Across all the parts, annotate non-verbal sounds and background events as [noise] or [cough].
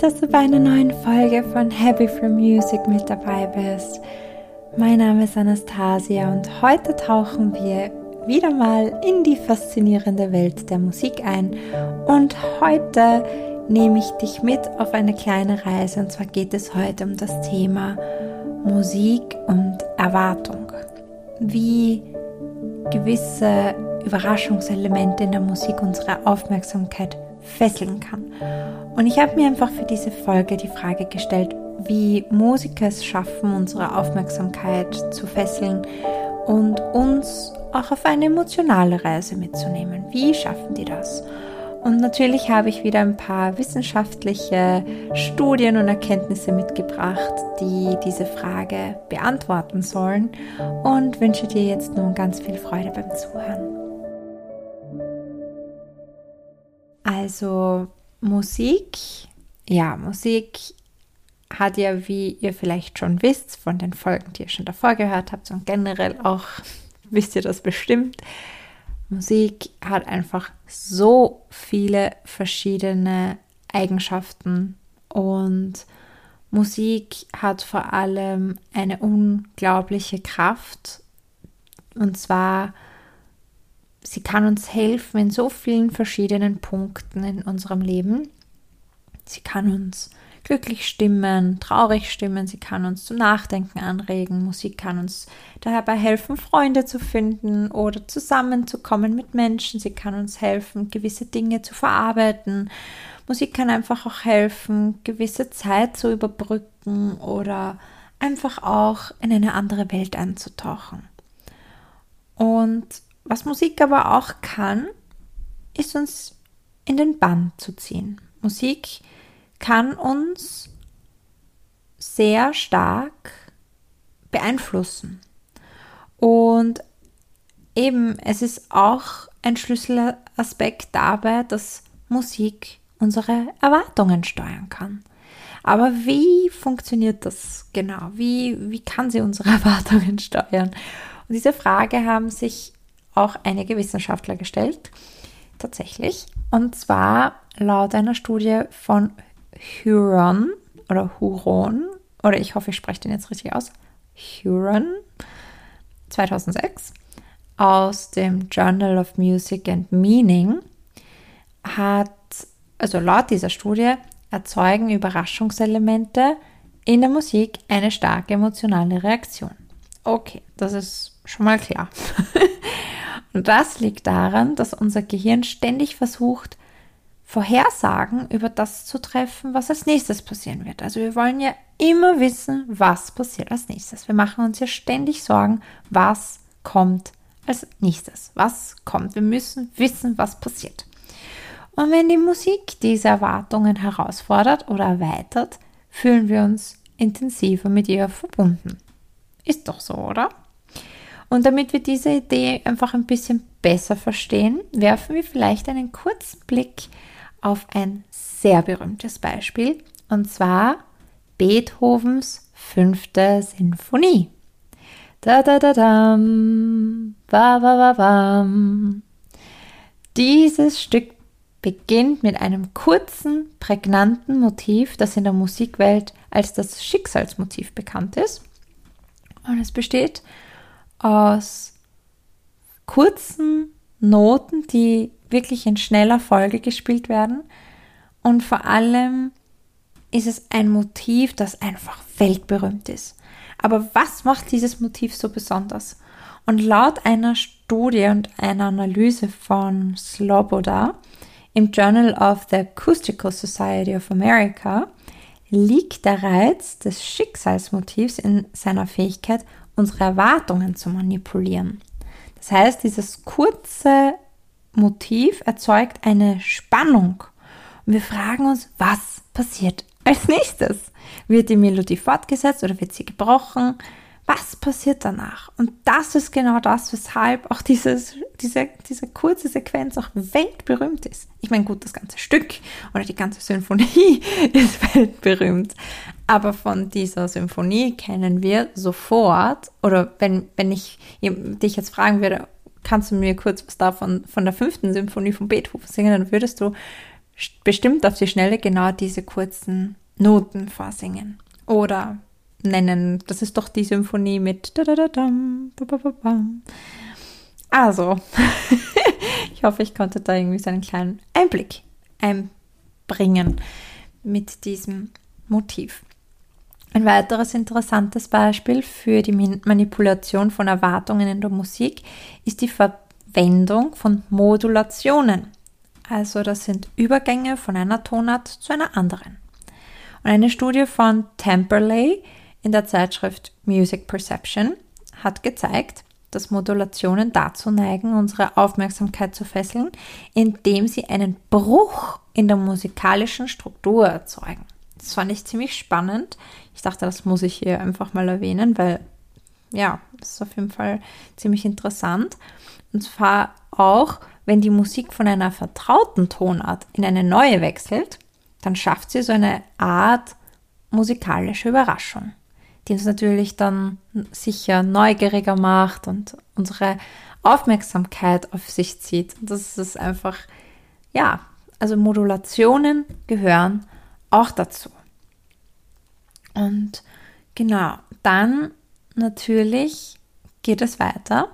dass du bei einer neuen Folge von Happy for Music mit dabei bist. Mein Name ist Anastasia und heute tauchen wir wieder mal in die faszinierende Welt der Musik ein. Und heute nehme ich dich mit auf eine kleine Reise und zwar geht es heute um das Thema Musik und Erwartung. Wie gewisse Überraschungselemente in der Musik unsere Aufmerksamkeit fesseln kann. Und ich habe mir einfach für diese Folge die Frage gestellt, wie Musiker es schaffen, unsere Aufmerksamkeit zu fesseln und uns auch auf eine emotionale Reise mitzunehmen. Wie schaffen die das? Und natürlich habe ich wieder ein paar wissenschaftliche Studien und Erkenntnisse mitgebracht, die diese Frage beantworten sollen und wünsche dir jetzt nun ganz viel Freude beim Zuhören. Also Musik, ja, Musik hat ja, wie ihr vielleicht schon wisst, von den Folgen, die ihr schon davor gehört habt und generell auch [laughs] wisst ihr das bestimmt, Musik hat einfach so viele verschiedene Eigenschaften und Musik hat vor allem eine unglaubliche Kraft. Und zwar sie kann uns helfen in so vielen verschiedenen Punkten in unserem Leben. Sie kann uns glücklich stimmen, traurig stimmen, sie kann uns zum Nachdenken anregen, Musik kann uns dabei helfen, Freunde zu finden oder zusammenzukommen mit Menschen, sie kann uns helfen, gewisse Dinge zu verarbeiten. Musik kann einfach auch helfen, gewisse Zeit zu überbrücken oder einfach auch in eine andere Welt einzutauchen. Und was Musik aber auch kann, ist uns in den Bann zu ziehen. Musik kann uns sehr stark beeinflussen. Und eben, es ist auch ein Schlüsselaspekt dabei, dass Musik unsere Erwartungen steuern kann. Aber wie funktioniert das genau? Wie, wie kann sie unsere [laughs] Erwartungen steuern? Und diese Frage haben sich auch einige Wissenschaftler gestellt, tatsächlich. Und zwar laut einer Studie von Huron oder Huron, oder ich hoffe, ich spreche den jetzt richtig aus, Huron 2006 aus dem Journal of Music and Meaning hat, also laut dieser Studie, erzeugen Überraschungselemente in der Musik eine starke emotionale Reaktion. Okay, das ist schon mal klar. [laughs] Und das liegt daran, dass unser Gehirn ständig versucht, Vorhersagen über das zu treffen, was als nächstes passieren wird. Also wir wollen ja immer wissen, was passiert als nächstes. Wir machen uns ja ständig Sorgen, was kommt als nächstes. Was kommt? Wir müssen wissen, was passiert. Und wenn die Musik diese Erwartungen herausfordert oder erweitert, fühlen wir uns intensiver mit ihr verbunden. Ist doch so, oder? Und damit wir diese Idee einfach ein bisschen besser verstehen, werfen wir vielleicht einen kurzen Blick auf ein sehr berühmtes Beispiel, und zwar Beethovens fünfte Sinfonie. Da da da dam, ba ba ba bam. Dieses Stück beginnt mit einem kurzen, prägnanten Motiv, das in der Musikwelt als das Schicksalsmotiv bekannt ist. Und es besteht aus kurzen Noten, die wirklich in schneller Folge gespielt werden. Und vor allem ist es ein Motiv, das einfach weltberühmt ist. Aber was macht dieses Motiv so besonders? Und laut einer Studie und einer Analyse von Sloboda im Journal of the Acoustical Society of America liegt der Reiz des Schicksalsmotivs in seiner Fähigkeit, unsere Erwartungen zu manipulieren. Das heißt, dieses kurze Motiv erzeugt eine Spannung. Und wir fragen uns, was passiert als nächstes? Wird die Melodie fortgesetzt oder wird sie gebrochen? Was passiert danach? Und das ist genau das, weshalb auch dieses, diese, diese kurze Sequenz auch weltberühmt ist. Ich meine, gut, das ganze Stück oder die ganze Symphonie [laughs] ist weltberühmt. Aber von dieser Symphonie kennen wir sofort, oder wenn, wenn ich dich jetzt fragen würde, kannst du mir kurz was davon von der fünften Symphonie von Beethoven singen, dann würdest du bestimmt auf die Schnelle genau diese kurzen Noten vorsingen. Oder nennen, das ist doch die Symphonie mit. Also, [laughs] ich hoffe, ich konnte da irgendwie so einen kleinen Einblick einbringen mit diesem Motiv. Ein weiteres interessantes Beispiel für die Manipulation von Erwartungen in der Musik ist die Verwendung von Modulationen. Also das sind Übergänge von einer Tonart zu einer anderen. Und eine Studie von Temperley in der Zeitschrift Music Perception hat gezeigt, dass Modulationen dazu neigen, unsere Aufmerksamkeit zu fesseln, indem sie einen Bruch in der musikalischen Struktur erzeugen. Das fand ich ziemlich spannend. Ich dachte, das muss ich hier einfach mal erwähnen, weil ja, das ist auf jeden Fall ziemlich interessant. Und zwar auch, wenn die Musik von einer vertrauten Tonart in eine neue wechselt, dann schafft sie so eine Art musikalische Überraschung die uns natürlich dann sicher neugieriger macht und unsere Aufmerksamkeit auf sich zieht. Und das ist einfach, ja, also Modulationen gehören auch dazu. Und genau, dann natürlich geht es weiter.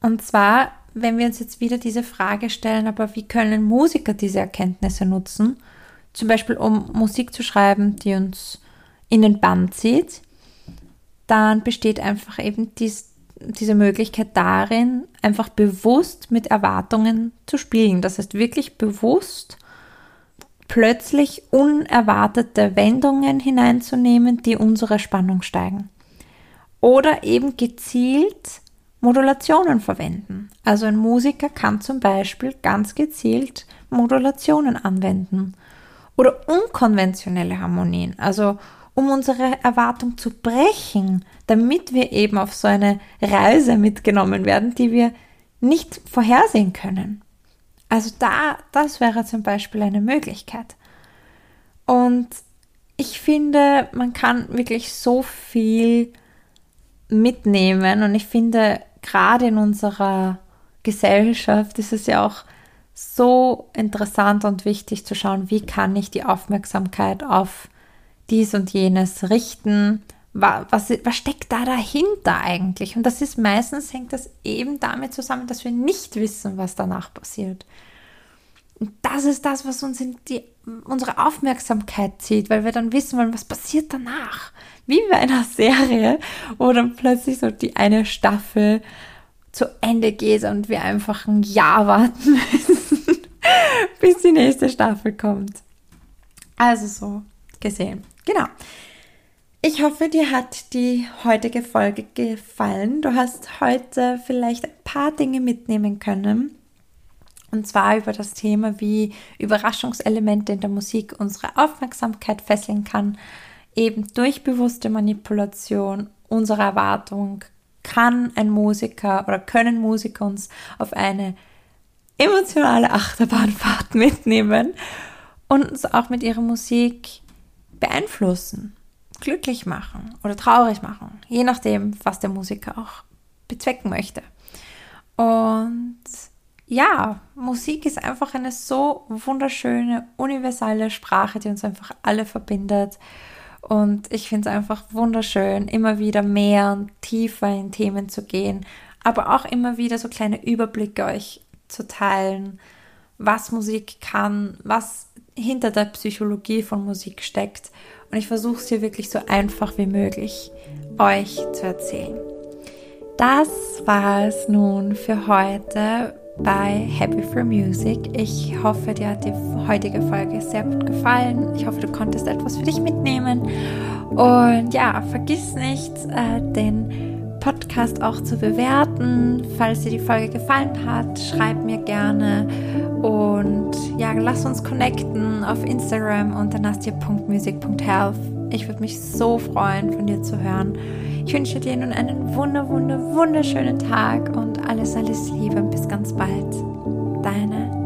Und zwar, wenn wir uns jetzt wieder diese Frage stellen, aber wie können Musiker diese Erkenntnisse nutzen? Zum Beispiel, um Musik zu schreiben, die uns in den Bann zieht, dann besteht einfach eben dies, diese Möglichkeit darin, einfach bewusst mit Erwartungen zu spielen. Das heißt, wirklich bewusst plötzlich unerwartete Wendungen hineinzunehmen, die unsere Spannung steigen. Oder eben gezielt Modulationen verwenden. Also ein Musiker kann zum Beispiel ganz gezielt Modulationen anwenden. Oder unkonventionelle Harmonien. Also um unsere Erwartung zu brechen, damit wir eben auf so eine Reise mitgenommen werden, die wir nicht vorhersehen können. Also da, das wäre zum Beispiel eine Möglichkeit. Und ich finde, man kann wirklich so viel mitnehmen und ich finde, gerade in unserer Gesellschaft ist es ja auch so interessant und wichtig zu schauen, wie kann ich die Aufmerksamkeit auf dies und jenes richten. Was, was steckt da dahinter eigentlich? Und das ist meistens hängt das eben damit zusammen, dass wir nicht wissen, was danach passiert. Und das ist das, was uns in die, unsere Aufmerksamkeit zieht, weil wir dann wissen wollen, was passiert danach. Wie bei einer Serie, wo dann plötzlich so die eine Staffel zu Ende geht und wir einfach ein Jahr warten [laughs] müssen, bis die nächste Staffel kommt. Also so gesehen. Genau. Ich hoffe, dir hat die heutige Folge gefallen. Du hast heute vielleicht ein paar Dinge mitnehmen können. Und zwar über das Thema, wie Überraschungselemente in der Musik unsere Aufmerksamkeit fesseln kann. Eben durch bewusste Manipulation unserer Erwartung kann ein Musiker oder können Musiker uns auf eine emotionale Achterbahnfahrt [laughs] mitnehmen und uns auch mit ihrer Musik beeinflussen, glücklich machen oder traurig machen, je nachdem, was der Musiker auch bezwecken möchte. Und ja, Musik ist einfach eine so wunderschöne, universelle Sprache, die uns einfach alle verbindet. Und ich finde es einfach wunderschön, immer wieder mehr und tiefer in Themen zu gehen, aber auch immer wieder so kleine Überblicke euch zu teilen, was Musik kann, was hinter der Psychologie von Musik steckt. Und ich versuche es hier wirklich so einfach wie möglich euch zu erzählen. Das war es nun für heute bei Happy for Music. Ich hoffe, dir hat die heutige Folge sehr gut gefallen. Ich hoffe, du konntest etwas für dich mitnehmen. Und ja, vergiss nicht, äh, den Podcast auch zu bewerten. Falls dir die Folge gefallen hat, schreib mir gerne und ja, lass uns connecten auf Instagram unter nastia.music.health. Ich würde mich so freuen, von dir zu hören. Ich wünsche dir nun einen wunder, wunder, wunderschönen Tag und alles, alles Liebe und bis ganz bald. Deine